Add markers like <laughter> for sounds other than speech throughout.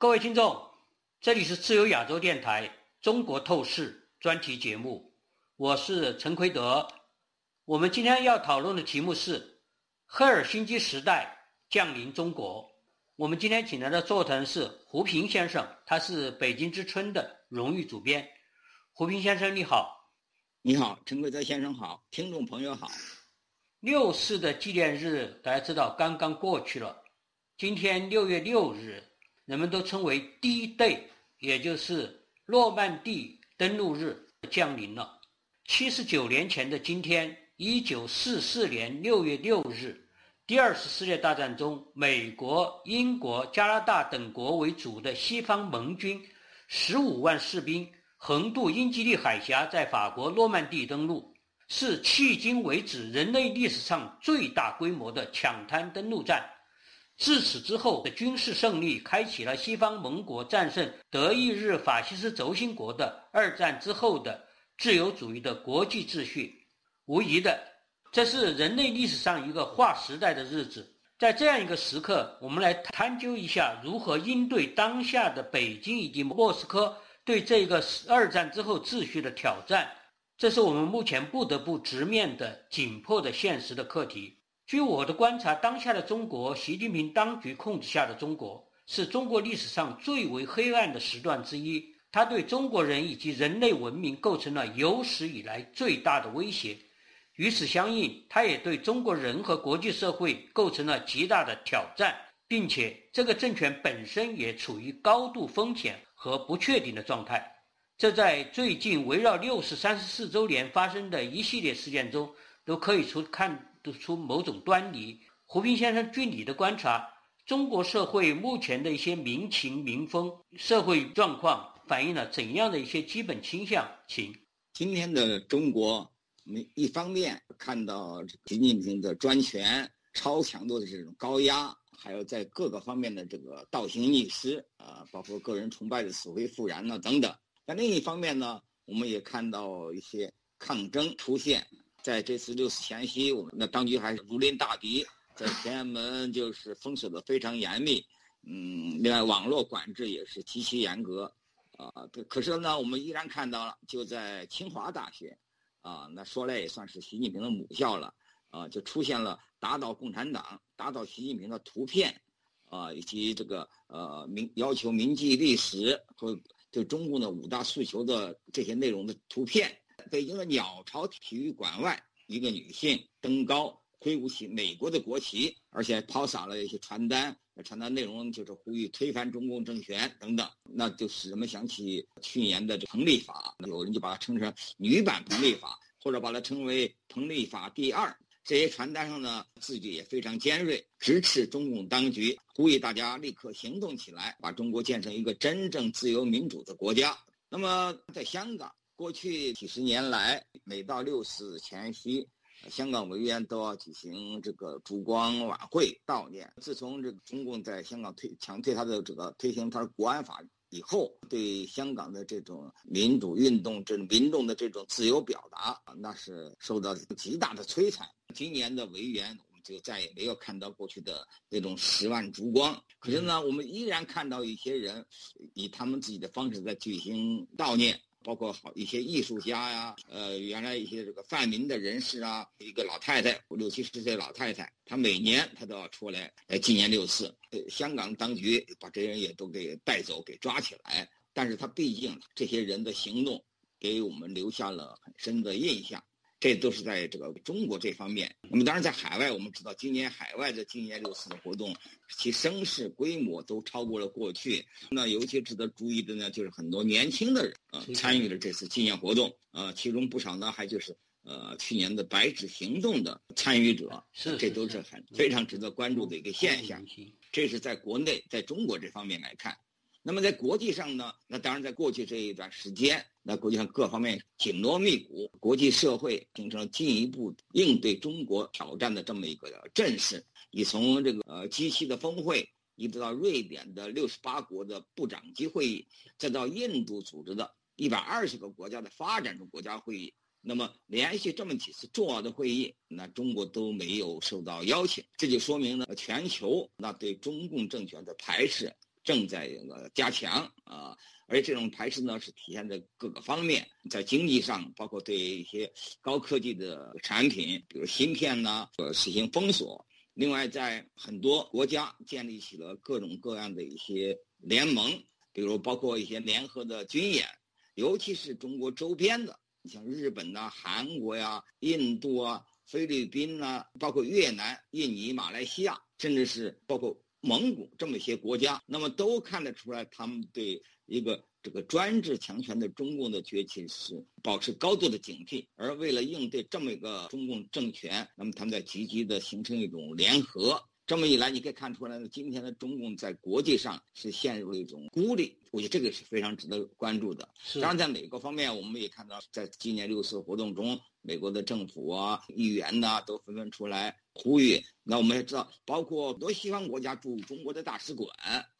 各位听众，这里是自由亚洲电台《中国透视》专题节目，我是陈奎德。我们今天要讨论的题目是“赫尔辛基时代降临中国”。我们今天请来的座谈是胡平先生，他是《北京之春》的荣誉主编。胡平先生，你好。你好，陈奎德先生好，听众朋友好。六四的纪念日，大家知道刚刚过去了。今天六月六日，人们都称为 D-Day，也就是诺曼底登陆日降临了。七十九年前的今天，一九四四年六月六日，第二次世界大战中，美国、英国、加拿大等国为主的西方盟军十五万士兵横渡英吉利海峡，在法国诺曼底登陆。是迄今为止人类历史上最大规模的抢滩登陆战。自此之后的军事胜利，开启了西方盟国战胜德意日法西斯轴心国的二战之后的自由主义的国际秩序。无疑的，这是人类历史上一个划时代的日子。在这样一个时刻，我们来探究一下如何应对当下的北京以及莫斯科对这个二战之后秩序的挑战。这是我们目前不得不直面的紧迫的现实的课题。据我的观察，当下的中国，习近平当局控制下的中国，是中国历史上最为黑暗的时段之一。它对中国人以及人类文明构成了有史以来最大的威胁。与此相应，它也对中国人和国际社会构成了极大的挑战，并且这个政权本身也处于高度风险和不确定的状态。这在最近围绕六四三十四周年发生的一系列事件中，都可以出看得出某种端倪。胡平先生，据你的观察，中国社会目前的一些民情民风、社会状况，反映了怎样的一些基本倾向？请。今天的中国，我们一方面看到习近平的专权、超强度的这种高压，还有在各个方面的这个倒行逆施啊，包括个人崇拜的死灰复燃呢等等。但另一方面呢，我们也看到一些抗争出现。在这次六四前夕，我们的当局还是如临大敌，在天安门就是封锁的非常严密。嗯，另外网络管制也是极其严格。啊，可是呢，我们依然看到了，就在清华大学，啊，那说来也算是习近平的母校了。啊，就出现了打倒共产党、打倒习近平的图片，啊，以及这个呃铭要求铭记历史和。对中共的五大诉求的这些内容的图片，北京的鸟巢体育馆外，一个女性登高挥舞起美国的国旗，而且抛洒了一些传单，传单内容就是呼吁推翻中共政权等等，那就使人们想起去年的彭丽法，有人就把它称成女版彭丽法，或者把它称为彭丽法第二。这些传单上呢，字句也非常尖锐，直斥中共当局，呼吁大家立刻行动起来，把中国建成一个真正自由民主的国家。那么，在香港，过去几十年来，每到六四前夕，香港委员都要举行这个烛光晚会悼念。自从这个中共在香港推强推他的这个推行他的国安法。以后对香港的这种民主运动、这民众的这种自由表达，那是受到极大的摧残。今年的维园，我们就再也没有看到过去的那种十万烛光。可是呢，我们依然看到一些人以他们自己的方式在举行悼念。包括好一些艺术家呀，呃，原来一些这个泛民的人士啊，一个老太太，六七十岁老太太，她每年她都要出来来纪念六四。呃，香港当局把这些人也都给带走，给抓起来。但是他毕竟这些人的行动，给我们留下了很深的印象。这都是在这个中国这方面。那么，当然在海外，我们知道今年海外的纪念六四的活动，其声势规模都超过了过去。那尤其值得注意的呢，就是很多年轻的人啊参与了这次纪念活动啊，其中不少呢还就是呃去年的白纸行动的参与者。是，这都是很非常值得关注的一个现象。这是在国内，在中国这方面来看。那么在国际上呢？那当然，在过去这一段时间，那国际上各方面紧锣密鼓，国际社会形成了进一步应对中国挑战的这么一个阵势。你从这个呃 G7 的峰会，一直到瑞典的六十八国的部长级会议，再到印度组织的一百二十个国家的发展中国家会议，那么连续这么几次重要的会议，那中国都没有受到邀请，这就说明呢，全球那对中共政权的排斥。正在这个加强啊。而这种排斥呢，是体现在各个方面，在经济上，包括对一些高科技的产品，比如芯片呢，呃，实行封锁。另外，在很多国家建立起了各种各样的一些联盟，比如包括一些联合的军演，尤其是中国周边的，你像日本呐、韩国呀、印度啊、菲律宾呐，包括越南、印尼、马来西亚，甚至是包括蒙古这么一些国家，那么都看得出来，他们对。一个这个专制强权的中共的崛起是保持高度的警惕，而为了应对这么一个中共政权，那么他们在积极的形成一种联合。这么一来，你可以看出来呢，今天的中共在国际上是陷入了一种孤立，我觉得这个是非常值得关注的。当然，在美国方面，我们也看到，在今年六四活动中，美国的政府啊、议员呐，都纷纷出来呼吁。那我们也知道，包括很多西方国家驻中国的大使馆。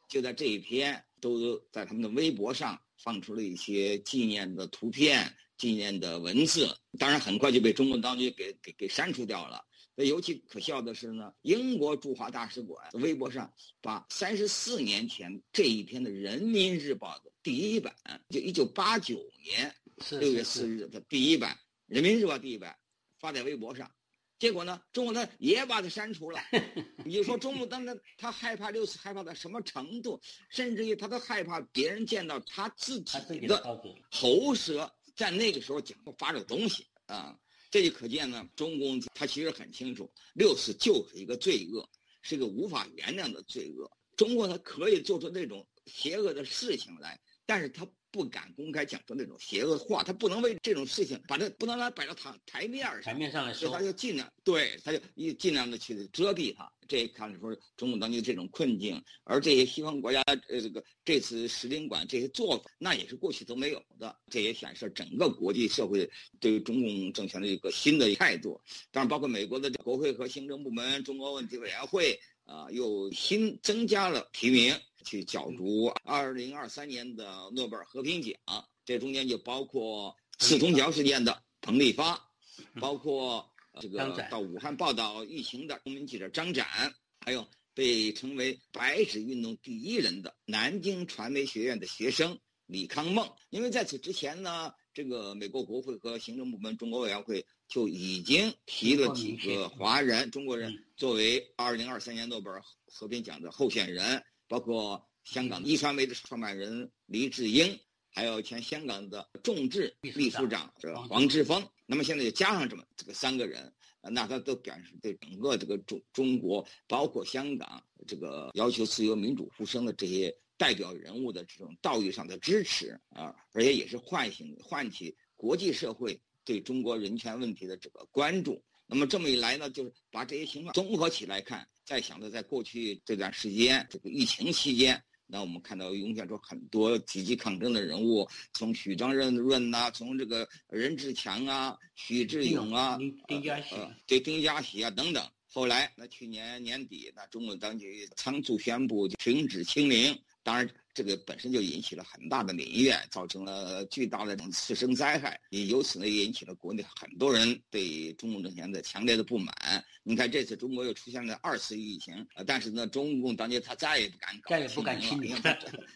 就在这一天，都在他们的微博上放出了一些纪念的图片、纪念的文字，当然很快就被中共当局给给给删除掉了。那尤其可笑的是呢，英国驻华大使馆微博上把三十四年前这一天的《人民日报》的第一版，就一九八九年六月四日的第一版《人民日报》第一版发在微博上。结果呢，中国他也把它删除了。<laughs> 你说中国当时他害怕六四害怕到什么程度？甚至于他都害怕别人见到他自己的喉舌在那个时候讲发这个东西啊。这就可见呢，中共他其实很清楚，六四就是一个罪恶，是一个无法原谅的罪恶。中国他可以做出那种邪恶的事情来，但是他。不敢公开讲出那种邪恶话，他不能为这种事情把它不能来摆到台台面上，台面上来说，他就尽量对，他就一尽量的去遮蔽它。这看说中共当局这种困境，而这些西方国家呃这个这次使领馆这些做法，那也是过去都没有的。这也显示整个国际社会对于中共政权的一个新的态度。当然，包括美国的国会和行政部门中国问题委员会啊，又新增加了提名。去角逐二零二三年的诺贝尔和平奖，这中间就包括四通桥事件的彭立发，包括这个到武汉报道疫情的公民记者张展，还有被称为“白纸运动第一人”的南京传媒学院的学生李康梦。因为在此之前呢，这个美国国会和行政部门中国委员会就已经提了几个华人中国人作为二零二三年诺贝尔和平奖的候选人。包括香港一传媒的创办人黎智英，还有前香港的众志秘书长这黄志峰。那么现在就加上这么这个三个人，那他都表示对整个这个中中国，包括香港这个要求自由民主呼声的这些代表人物的这种道义上的支持啊，而且也是唤醒唤起国际社会对中国人权问题的这个关注。那么这么一来呢，就是把这些情况综合起来看。再想着在过去这段时间，这个疫情期间，那我们看到涌现出很多积极抗争的人物，从许章润润呐，从这个任志强啊、许志勇啊、丁家喜，对丁家喜啊等等。后来，那去年年底，那中共当局仓促宣布停止清零，当然。这个本身就引起了很大的民怨，造成了巨大的这种次生灾害，也由此呢引起了国内很多人对中共政权的强烈的不满。你看这次中国又出现了二次疫情，但是呢中共当局他再也不敢搞，再也不敢清零，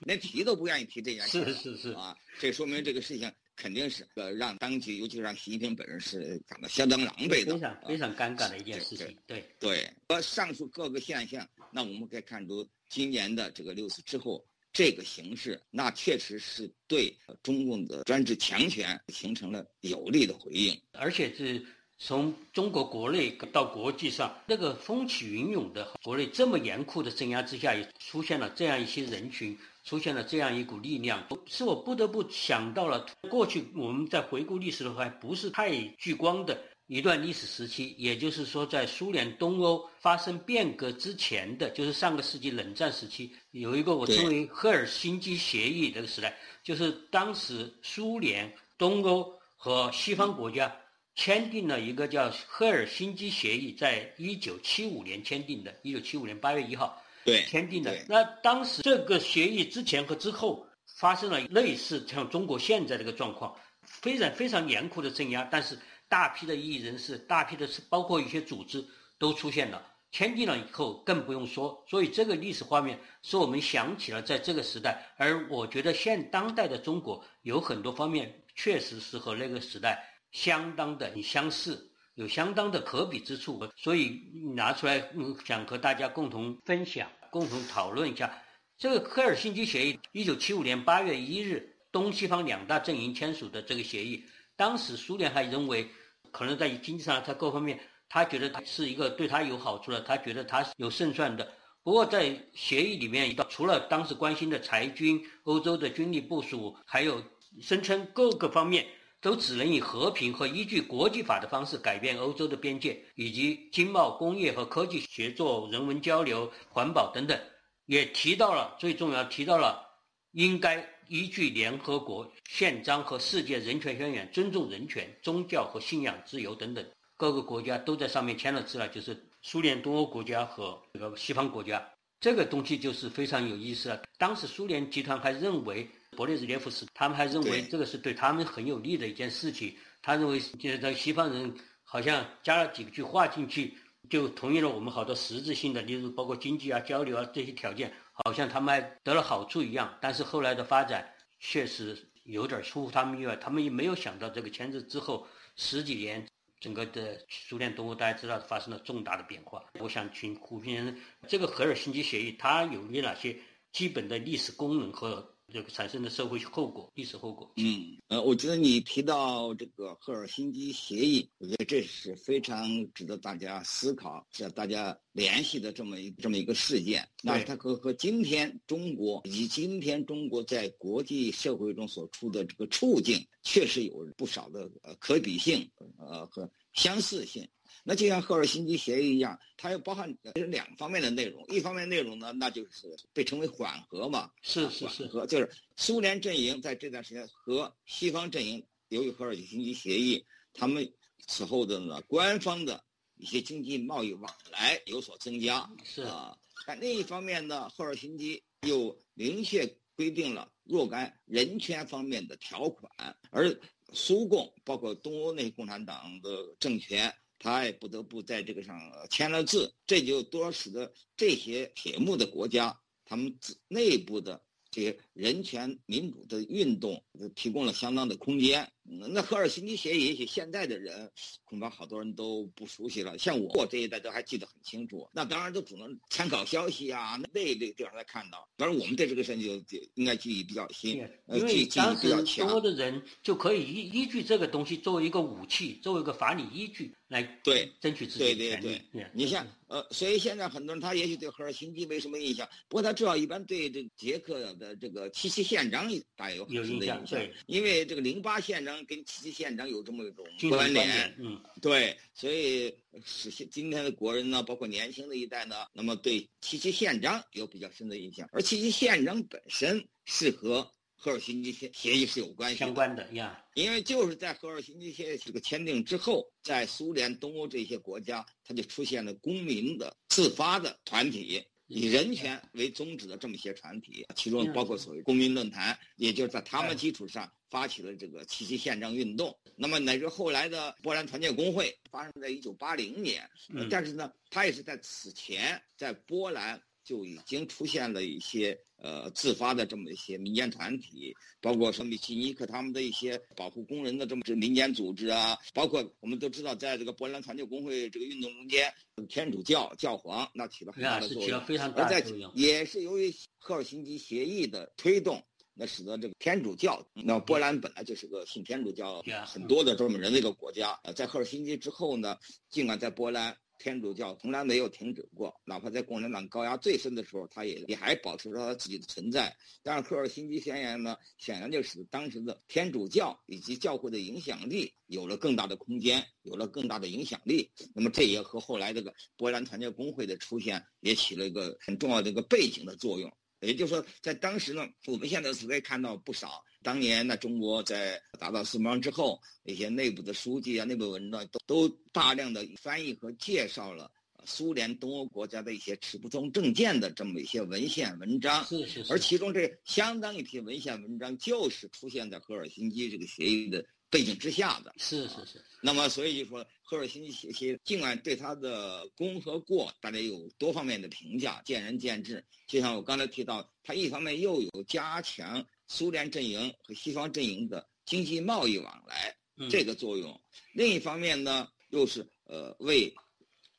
连提都不愿意提这件事。是是是啊，这说明这个事情肯定是呃让当局，尤其是让习近平本人是感到相当狼狈的，非常非常尴尬的一件事情。对对，而上述各个现象，那我们可以看出今年的这个六四之后。这个形势，那确实是对中共的专制强权形成了有力的回应，而且是从中国国内到国际上，那个风起云涌的国内这么严酷的镇压之下，也出现了这样一些人群，出现了这样一股力量，使我不得不想到了过去我们在回顾历史的话，不是太聚光的。一段历史时期，也就是说，在苏联东欧发生变革之前的就是上个世纪冷战时期，有一个我称为赫尔辛基协议这个时代，就是当时苏联东欧和西方国家签订了一个叫赫尔辛基协议，在一九七五年签订的，一九七五年八月一号签订的。那当时这个协议之前和之后发生了类似像中国现在这个状况，非常非常严酷的镇压，但是。大批的异议人士，大批的，包括一些组织都出现了，签订了以后更不用说。所以这个历史画面使我们想起了在这个时代，而我觉得现当代的中国有很多方面确实是和那个时代相当的相似，有相当的可比之处。所以拿出来想和大家共同分享、共同讨论一下。这个科尔辛基协议，一九七五年八月一日，东西方两大阵营签署的这个协议。当时苏联还认为，可能在经济上，在各方面，他觉得他是一个对他有好处的，他觉得他是有胜算的。不过在协议里面，除了当时关心的裁军、欧洲的军力部署，还有声称各个方面都只能以和平和依据国际法的方式改变欧洲的边界，以及经贸、工业和科技协作、人文交流、环保等等。也提到了最重要，提到了应该依据联合国宪章和世界人权宣言尊重人权、宗教和信仰自由等等。各个国家都在上面签了字了，就是苏联东欧国家和这个西方国家。这个东西就是非常有意思了。当时苏联集团还认为，勃列日涅夫斯他们还认为这个是对他们很有利的一件事情。他认为，现在西方人好像加了几句话进去。就同意了我们好多实质性的，例如包括经济啊、交流啊这些条件，好像他们还得了好处一样。但是后来的发展确实有点出乎他们意外，他们也没有想到这个签字之后十几年，整个的苏联东欧大家知道发生了重大的变化。我想请胡平先生，这个赫尔辛基协议它有有哪些基本的历史功能和？这个产生的社会后果、历史后果。嗯，呃，我觉得你提到这个赫尔辛基协议，我觉得这是非常值得大家思考、是大家联系的这么一这么一个事件。那它和和今天中国以及今天中国在国际社会中所处的这个处境，确实有不少的呃可比性，呃和相似性。那就像赫尔辛基协议一样，它又包含两方面的内容。一方面内容呢，那就是被称为缓和嘛，是是是，缓和就是苏联阵营在这段时间和西方阵营，由于赫尔辛基协议，他们此后的呢官方的一些经济贸易往来有所增加，是啊。但另一方面呢，赫尔辛基又明确规定了若干人权方面的条款，而苏共包括东欧那些共产党的政权。他也不得不在这个上签了字，这就多使得这些铁幕的国家，他们内部的这些人权民主的运动，提供了相当的空间。那赫尔辛基协议，也许现在的人恐怕好多人都不熟悉了，像我我这一代都还记得很清楚。那当然都只能参考消息啊，那那个地方才看到。当然我们对这个事情就应该记忆比较新，因为当时多的人就可以依依据这个东西作为一个武器，作为一个法理依据来对争取自己对对对。你像呃，所以现在很多人他也许对赫尔辛基没什么印象，不过他至少一般对这捷克的这个七七宪章大有有印象，对，因为这个零八宪章。跟七七宪章有这么一种关联，嗯，对，所以是今天的国人呢，包括年轻的一代呢，那么对七七宪章有比较深的印象，而七七宪章本身是和赫尔辛基协协议是有关系相关的呀，因为就是在赫尔辛基协议这个签订之后，在苏联东欧这些国家，它就出现了公民的自发的团体。以人权为宗旨的这么些团体，其中包括所谓公民论坛，也就是在他们基础上发起了这个七七宪章运动。那么乃至后来的波兰团结工会，发生在一九八零年，但是呢，它也是在此前在波兰。就已经出现了一些呃自发的这么一些民间团体，包括什么奇尼克他们的一些保护工人的这么这民间组织啊，包括我们都知道，在这个波兰团结工会这个运动中间，天主教教皇那起了很大的作用，而在也是由于赫尔辛基协议的推动，那使得这个天主教，那波兰本来就是个信天主教很多的这么人的一个国家，呃，在赫尔辛基之后呢，尽管在波兰。天主教从来没有停止过，哪怕在共产党高压最深的时候，他也也还保持着他自己的存在。但是科尔辛基宣言呢，显然就使当时的天主教以及教会的影响力有了更大的空间，有了更大的影响力。那么这也和后来这个波兰团结工会的出现也起了一个很重要的一个背景的作用。也就是说，在当时呢，我们现在是可以看到不少当年呢中国在打到四方之后，一些内部的书籍啊、内部文章都都大量的翻译和介绍了苏联东欧国家的一些持不同政见的这么一些文献文章。是是是。而其中这相当一批文献文章，就是出现在赫尔辛基这个协议的背景之下的。是是是。那么，所以就说赫尔辛基协议，尽管对他的功和过，大家有多方面的评价，见仁见智。就像我刚才提到，他一方面又有加强苏联阵营和西方阵营的经济贸易往来这个作用，另一方面呢，又是呃为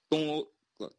东欧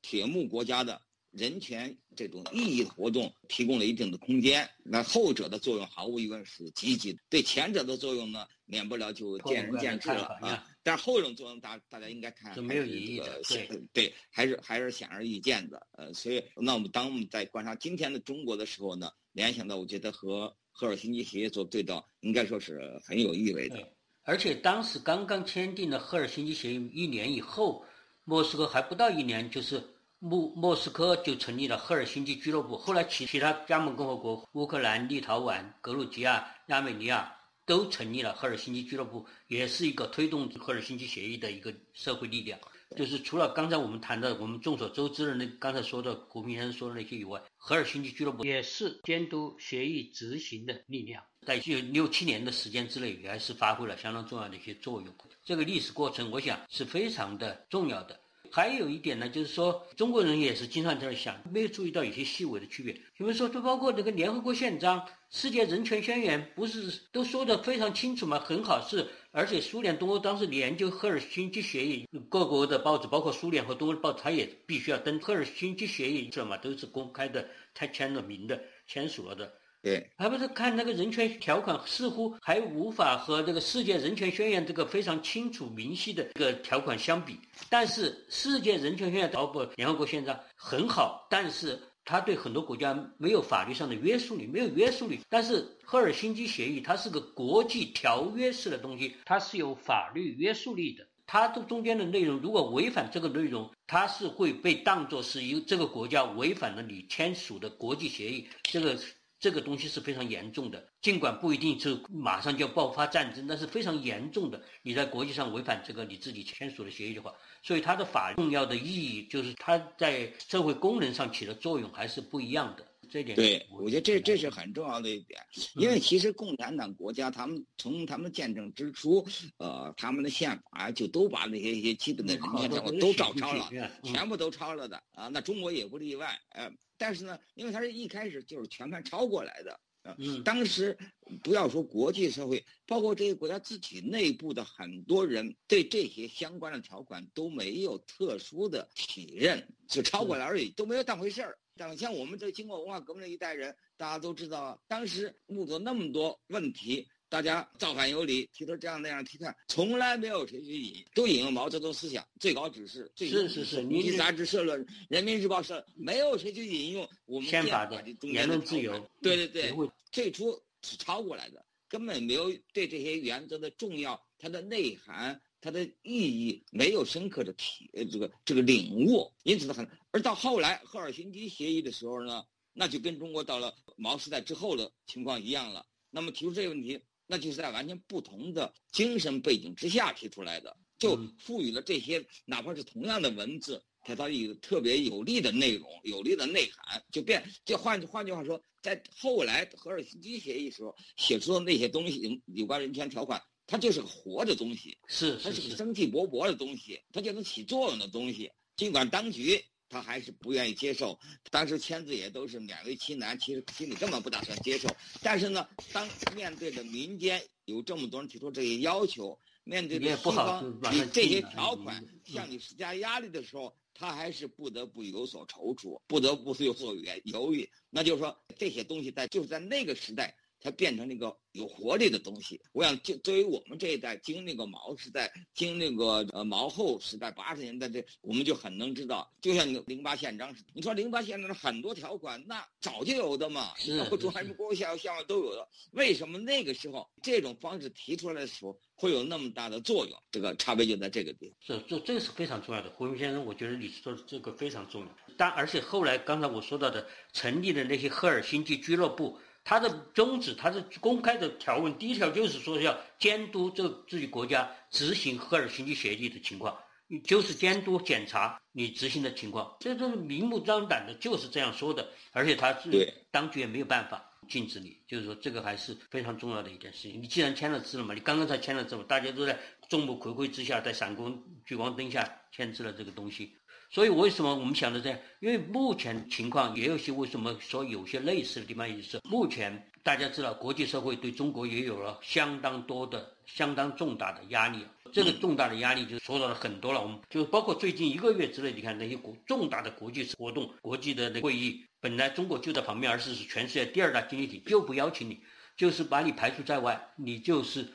铁幕国家的。人权这种意义活动提供了一定的空间，那后者的作用毫无疑问是积极的。对前者的作用呢，免不了就见仁见智了啊。但是后种作用，大大家应该看没有意义的，对对，还是还是显而易见的。呃，所以那我们当我们在观察今天的中国的时候呢，联想到我觉得和赫尔辛基协议做对照，应该说是很有意味的。而且当时刚刚签订的赫尔辛基协议一年以后，莫斯科还不到一年就是。莫莫斯科就成立了赫尔辛基俱乐部，后来其其他加盟共和国，乌克兰、立陶宛、格鲁吉亚、亚美尼亚都成立了赫尔辛基俱乐部，也是一个推动赫尔辛基协议的一个社会力量。就是除了刚才我们谈的，我们众所周知的那刚才说的胡明先生说的那些以外，赫尔辛基俱乐部也是监督协议执行的力量，在就六七年的时间之内，也还是发挥了相当重要的一些作用。这个历史过程，我想是非常的重要的。还有一点呢，就是说中国人也是经常在想，没有注意到有些细微的区别。比如说，就包括这个联合国宪章、世界人权宣言，不是都说的非常清楚吗？很好，是而且苏联东欧当时研究赫尔辛基协议，各国的报纸，包括苏联和东欧的报纸，它也必须要登赫尔辛基协议，这嘛都是公开的，他签了名的，签署了的。对，还不是看那个人权条款，似乎还无法和这个世界人权宣言这个非常清楚明晰的这个条款相比。但是世界人权宣言包括联合国宪章很好，但是它对很多国家没有法律上的约束力，没有约束力。但是赫尔辛基协议它是个国际条约式的东西，它是有法律约束力的。它这中间的内容如果违反这个内容，它是会被当作是一这个国家违反了你签署的国际协议。这个。这个东西是非常严重的，尽管不一定是马上就要爆发战争，但是非常严重的。你在国际上违反这个你自己签署的协议的话，所以它的法重要的意义就是它在社会功能上起的作用还是不一样的。这点对，我觉得这这是很重要的一点，因为其实共产党国家他们从他们建政之初，呃，他们的宪法就都把那些一些基本的人权条款都照抄了，全部都抄了的啊。那中国也不例外，呃。但是呢，因为它是一开始就是全盘抄过来的，嗯，当时不要说国际社会，包括这些国家自己内部的很多人对这些相关的条款都没有特殊的体认，就抄过来而已，都没有当回事儿。但像我们这经过文化革命的一代人，大家都知道，当时目睹那么多问题。大家造反有理，提出这样那样提判，从来没有谁去引，都引用毛泽东思想最高指示。是是是，你杂志社论，人民日报社没有谁去引用我们宪法的言论自由。对对对，最初是抄过来的，根本没有对这些原则的重要、它的内涵、它的意义没有深刻的体这个这个领悟，因此呢很。而到后来赫尔辛基协议的时候呢，那就跟中国到了毛时代之后的情况一样了。那么提出这个问题。那就是在完全不同的精神背景之下提出来的，就赋予了这些哪怕是同样的文字，给它一个特别有力的内容、有力的内涵，就变。就换换句话说，在后来赫尔辛基协议时候写出的那些东西，有关人权条款，它就是个活的东西，是它是个生气勃勃的东西，它就能起作用的东西。尽管当局。他还是不愿意接受，当时签字也都是勉为其难，其实心里根本不打算接受。但是呢，当面对着民间有这么多人提出这些要求，面对着西方这些条款向你施加压力的时候，他还是不得不有所踌躇，不得不有所犹犹豫。那就是说，这些东西在就是在那个时代。它变成那个有活力的东西。我想，就对于我们这一代经历过毛时代、经历过呃毛后时代八十年代，这我们就很能知道。就像你零八宪章，你说零八宪章的很多条款，那早就有的嘛，包括中华人民共和国宪宪法都有的。为什么那个时候这种方式提出来的时候会有那么大的作用？这个差别就在这个地方。是，这这是非常重要的。胡明先生，我觉得你说的这个非常重要。但而且后来刚才我说到的成立的那些赫尔辛基俱乐部。它的宗旨，它是公开的条文，第一条就是说要监督这自己国家执行赫尔辛基协议的情况，就是监督检查你执行的情况，这都是明目张胆的，就是这样说的，而且他是当局也没有办法。禁止你，就是说这个还是非常重要的一件事情。你既然签了字了嘛，你刚刚才签了字嘛，大家都在众目睽睽之下，在闪光聚光灯下签字了这个东西。所以为什么我们想的这样？因为目前情况也有些为什么说有些类似的地方，也是目前大家知道，国际社会对中国也有了相当多的、相当重大的压力。这个重大的压力就说到了很多了，我们就包括最近一个月之内，你看那些国重大的国际活动、国际的会议，本来中国就在旁边，而是全世界第二大经济体，就不邀请你，就是把你排除在外，你就是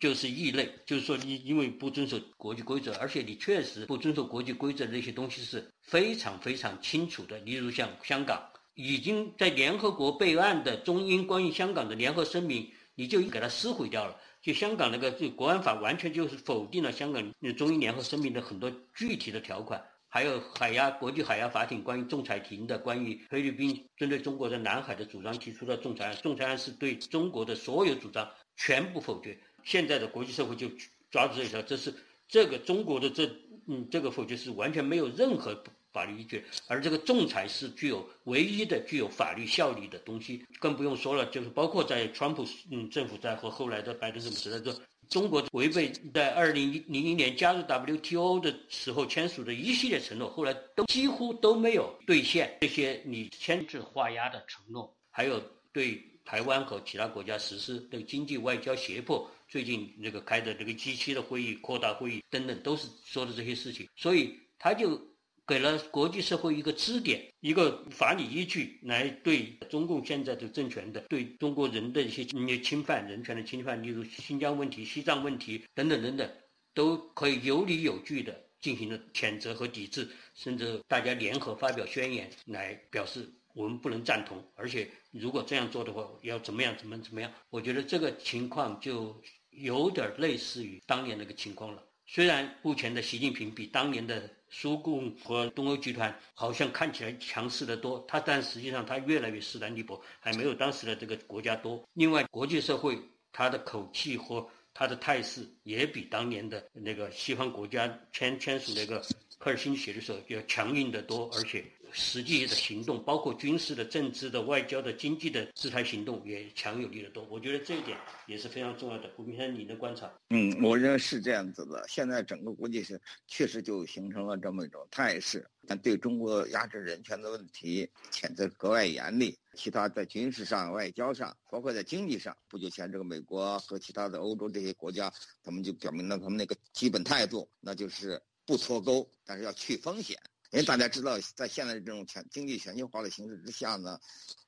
就是异类，就是说你因为不遵守国际规则，而且你确实不遵守国际规则的那些东西是非常非常清楚的，例如像香港已经在联合国备案的中英关于香港的联合声明，你就给它撕毁掉了。就香港那个就国安法完全就是否定了香港中英联合声明的很多具体的条款，还有海牙国际海牙法庭关于仲裁庭的关于菲律宾针对中国在南海的主张提出的仲裁案，仲裁案是对中国的所有主张全部否决。现在的国际社会就抓住这一条，这是这个中国的这嗯这个否决是完全没有任何。法律依据，而这个仲裁是具有唯一的具有法律效力的东西，更不用说了，就是包括在川普嗯政府在和后来的拜登政府时代，这中国违背在二零零零年加入 WTO 的时候签署的一系列承诺，后来都几乎都没有兑现这些你签字画押的承诺，还有对台湾和其他国家实施的经济外交胁迫，最近这个开的这个 G 七的会议、扩大会议等等，都是说的这些事情，所以他就。给了国际社会一个支点，一个法理依据，来对中共现在的政权的对中国人的一些侵犯、人权的侵犯，例如新疆问题、西藏问题等等等等，都可以有理有据的进行了谴责和抵制，甚至大家联合发表宣言来表示我们不能赞同，而且如果这样做的话，要怎么样、怎么怎么样？我觉得这个情况就有点类似于当年那个情况了。虽然目前的习近平比当年的苏共和东欧集团好像看起来强势的多，他但实际上他越来越势单力薄，还没有当时的这个国家多。另外，国际社会他的口气和他的态势也比当年的那个西方国家签签署那个科尔辛协的时候要强硬得多，而且。实际的行动，包括军事的、政治的、外交的、经济的制裁行动，也强有力的多。我觉得这一点也是非常重要的。胡明先生，你的观察？嗯，我认为是这样子的。现在整个国际是确实就形成了这么一种态势，但对中国压制人权的问题谴责格外严厉。其他在军事上、外交上，包括在经济上，不久前这个美国和其他的欧洲这些国家，他们就表明了他们那个基本态度，那就是不脱钩，但是要去风险。因为大家知道，在现在这种全经济全球化的形势之下呢，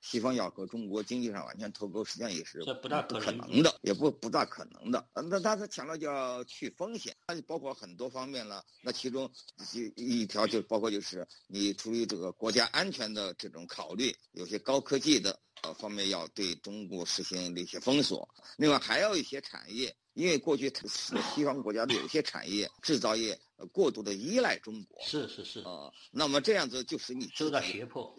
西方要和中国经济上完全脱钩，实际上也是不大可能的，也不不大可能的。那他他强调叫去风险，它就包括很多方面了。那其中一一条就包括就是你出于这个国家安全的这种考虑，有些高科技的呃方面要对中国实行一些封锁。另外还有一些产业。因为过去 <sighs> 西方国家的有些产业制造业过度的依赖中国，是是是啊，那么这样子就使你受到胁迫，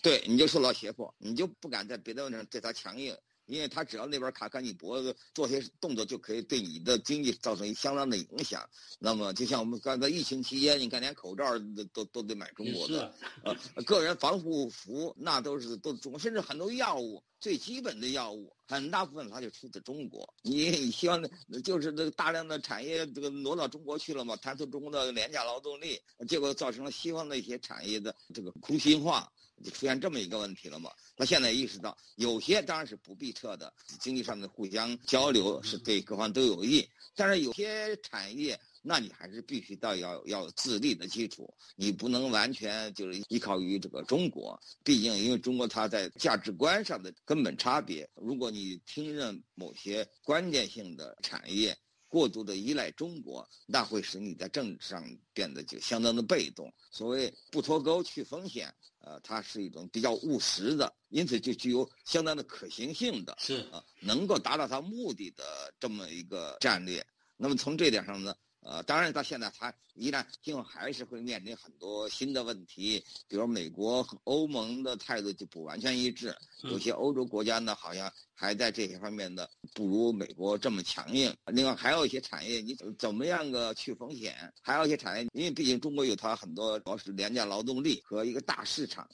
对，你就受到胁迫，你就不敢在别的问题上对他强硬。因为他只要那边卡卡你脖子，做些动作就可以对你的经济造成相当的影响。那么，就像我们刚才疫情期间，你看连口罩都都都得买中国的，呃，个人防护服那都是都中，甚至很多药物最基本的药物，很大部分它就出自中国。你你希望就是这个大量的产业这个挪到中国去了嘛，贪图中国的廉价劳动力，结果造成了西方的一些产业的这个空心化。就出现这么一个问题了嘛？他现在意识到，有些当然是不必撤的，经济上的互相交流是对各方都有益。但是有些产业，那你还是必须到要要自立的基础，你不能完全就是依靠于这个中国。毕竟，因为中国它在价值观上的根本差别，如果你听任某些关键性的产业。过度的依赖中国，那会使你在政治上变得就相当的被动。所谓不脱钩去风险，呃，它是一种比较务实的，因此就具有相当的可行性的，是啊，能够达到它目的的这么一个战略。那么从这点上呢，呃，当然到现在，它依然今后还是会面临很多新的问题，比如美国和欧盟的态度就不完全一致，有些欧洲国家呢，好像还在这些方面的不如美国这么强硬。另外，还有一些产业，你怎么样个去风险？还有一些产业，因为毕竟中国有它很多主要是廉价劳动力和一个大市场，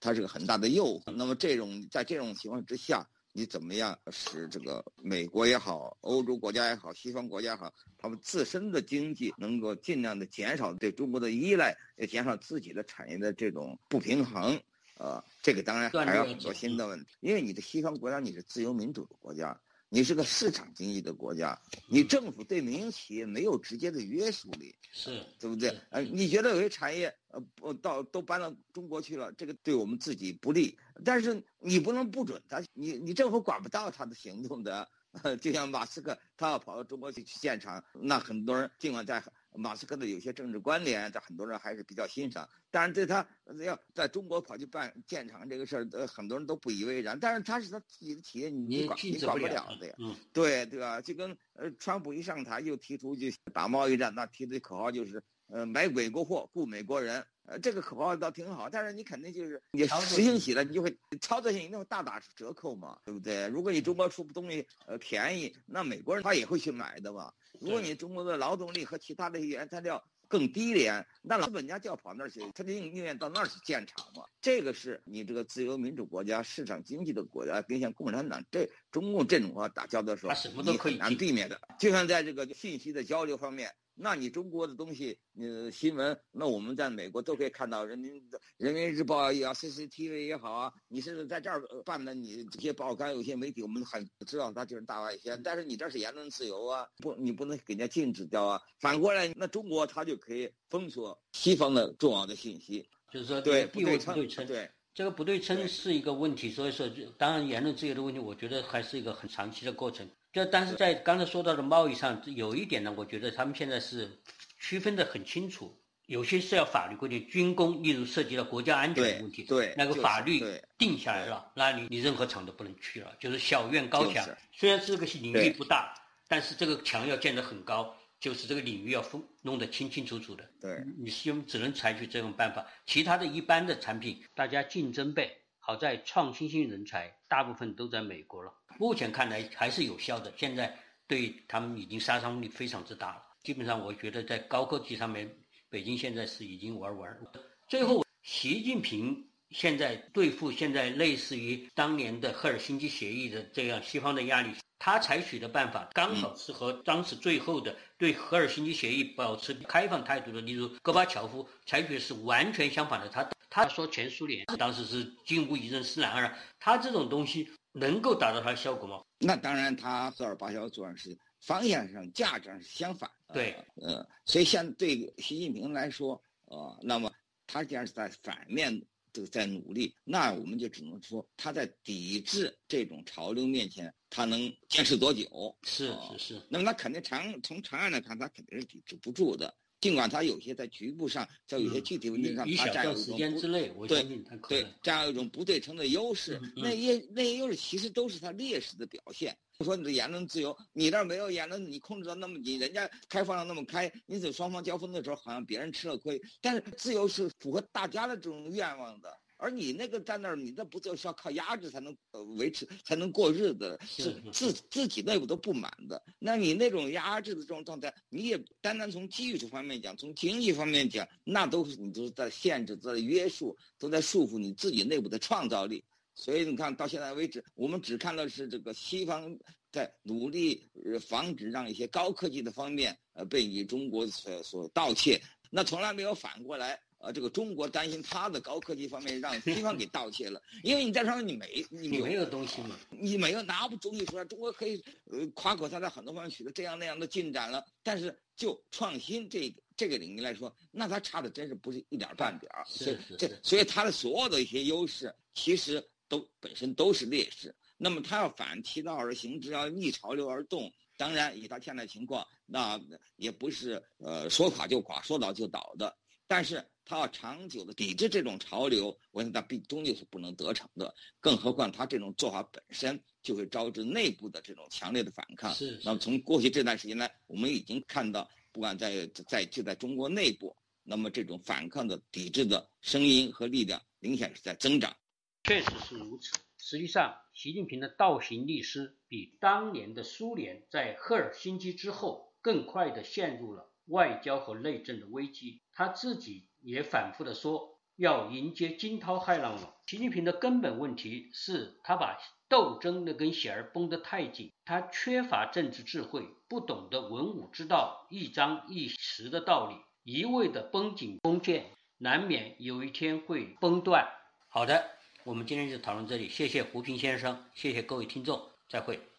它是个很大的诱惑。那么这种在这种情况之下。你怎么样使这个美国也好，欧洲国家也好，西方国家也好，他们自身的经济能够尽量的减少对中国的依赖，也减少自己的产业的这种不平衡，呃，这个当然还要很多新的问题，因为你的西方国家你是自由民主的国家。你是个市场经济的国家，你政府对民营企业没有直接的约束力，是对不对？呃，你觉得有些产业呃不到都搬到中国去了，这个对我们自己不利，但是你不能不准他，你你政府管不到他的行动的。<laughs> 就像马斯克，他要跑到中国去去建厂，那很多人尽管在马斯克的有些政治关联，在很多人还是比较欣赏，但是对他要在中国跑去办建厂这个事儿，呃，很多人都不以为然。但是他是他自己的企业，你管你管不了的呀。嗯，对对吧？就跟呃，川普一上台就提出就打贸易战，那提的口号就是呃，买美国货，雇美国人。呃，这个口号倒挺好，但是你肯定就是你实行起来，你就会操作性一定会大打折扣嘛，对不对？如果你中国出东西呃便宜，那美国人他也会去买的嘛。如果你中国的劳动力和其他的原材料更低廉，那资本家就要跑那儿去，他就宁愿到那儿去建厂嘛。这个是你这个自由民主国家、市场经济的国家，跟像共产党这中共这种话打交道的时候，你很难避免的。就像在这个信息的交流方面。那你中国的东西，呃，新闻，那我们在美国都可以看到，人民人民日报也好，CCTV 也好啊，你是在这儿办的，你这些报刊有些媒体，我们很知道它就是大外宣，但是你这是言论自由啊，不，你不能给人家禁止掉啊。反过来，那中国它就可以封锁西方的重要的信息，就是说对不对称，对这个不对称是一个问题，所以说，当然言论自由的问题，我觉得还是一个很长期的过程。就但是在刚才说到的贸易上，有一点呢，我觉得他们现在是区分的很清楚，有些是要法律规定，军工，例如涉及到国家安全的问题，对那个法律定下来了，那你你任何厂都不能去了，就是小院高墙。虽然这个领域不大，但是这个墙要建得很高，就是这个领域要分弄得清清楚楚的。对，你是用只能采取这种办法，其他的一般的产品，大家竞争呗。好在创新性人才大部分都在美国了，目前看来还是有效的。现在对他们已经杀伤力非常之大了。基本上，我觉得在高科技上面，北京现在是已经玩完了。最后，习近平现在对付现在类似于当年的赫尔辛基协议的这样西方的压力，他采取的办法刚好是和当时最后的对赫尔辛基协议保持开放态度的，例如戈巴乔夫采取的是完全相反的。他。他说前苏联当时是近乎一人四两二，他这种东西能够达到他的效果吗？那当然，他赫尔巴乔夫做的是方向上、价值上是相反。对，呃，所以像对习近平来说，呃，那么他既然是在反面这个在努力，那我们就只能说他在抵制这种潮流面前，他能坚持多久？是是是。那么他肯定长从长远来看，他肯定是抵制不住的。尽管它有些在局部上，在有些具体问题上，它占有一种对对，占有一种不对称的优势。那些那些优势其实都是它劣势的表现。说你的言论自由，你那儿没有言论，你控制的那么紧，人家开放的那么开，因此双方交锋的时候，好像别人吃了亏。但是自由是符合大家的这种愿望的。而你那个在那儿，你那不就是要靠压制才能呃维持，才能过日子，是自自己内部都不满的。那你那种压制的这种状态，你也单单从技术方面讲，从经济方面讲，那都是你都是在限制、在约束、都在束缚你自己内部的创造力。所以你看到现在为止，我们只看到是这个西方在努力防止让一些高科技的方面呃被你中国所所盗窃，那从来没有反过来。呃，这个中国担心它的高科技方面让西方给 <laughs> 盗窃了，因为你在上面你没你没有东西嘛，你没有拿不东西出来，中国可以呃夸口它在很多方面取得这样那样的进展了，但是就创新这个这个领域来说，那它差的真是不是一点半点儿，是这所以它的所有的一些优势其实都本身都是劣势。那么它要反其道而行之，要逆潮流而动，当然以它现在情况，那也不是呃说垮就垮，说倒就倒的。但是他要长久的抵制这种潮流，我想他必终究是不能得逞的。更何况他这种做法本身就会招致内部的这种强烈的反抗。是。那么从过去这段时间来，我们已经看到，不管在在就在中国内部，那么这种反抗的抵制的声音和力量明显是在增长。确实是如此。实际上，习近平的倒行逆施比当年的苏联在赫尔辛基之后更快地陷入了外交和内政的危机。他自己也反复地说要迎接惊涛骇浪了。习近平的根本问题是他把斗争那根弦儿绷得太紧，他缺乏政治智慧，不懂得文武之道，一张一弛的道理，一味的绷紧弓箭，难免有一天会崩断。好的。我们今天就讨论这里，谢谢胡平先生，谢谢各位听众，再会。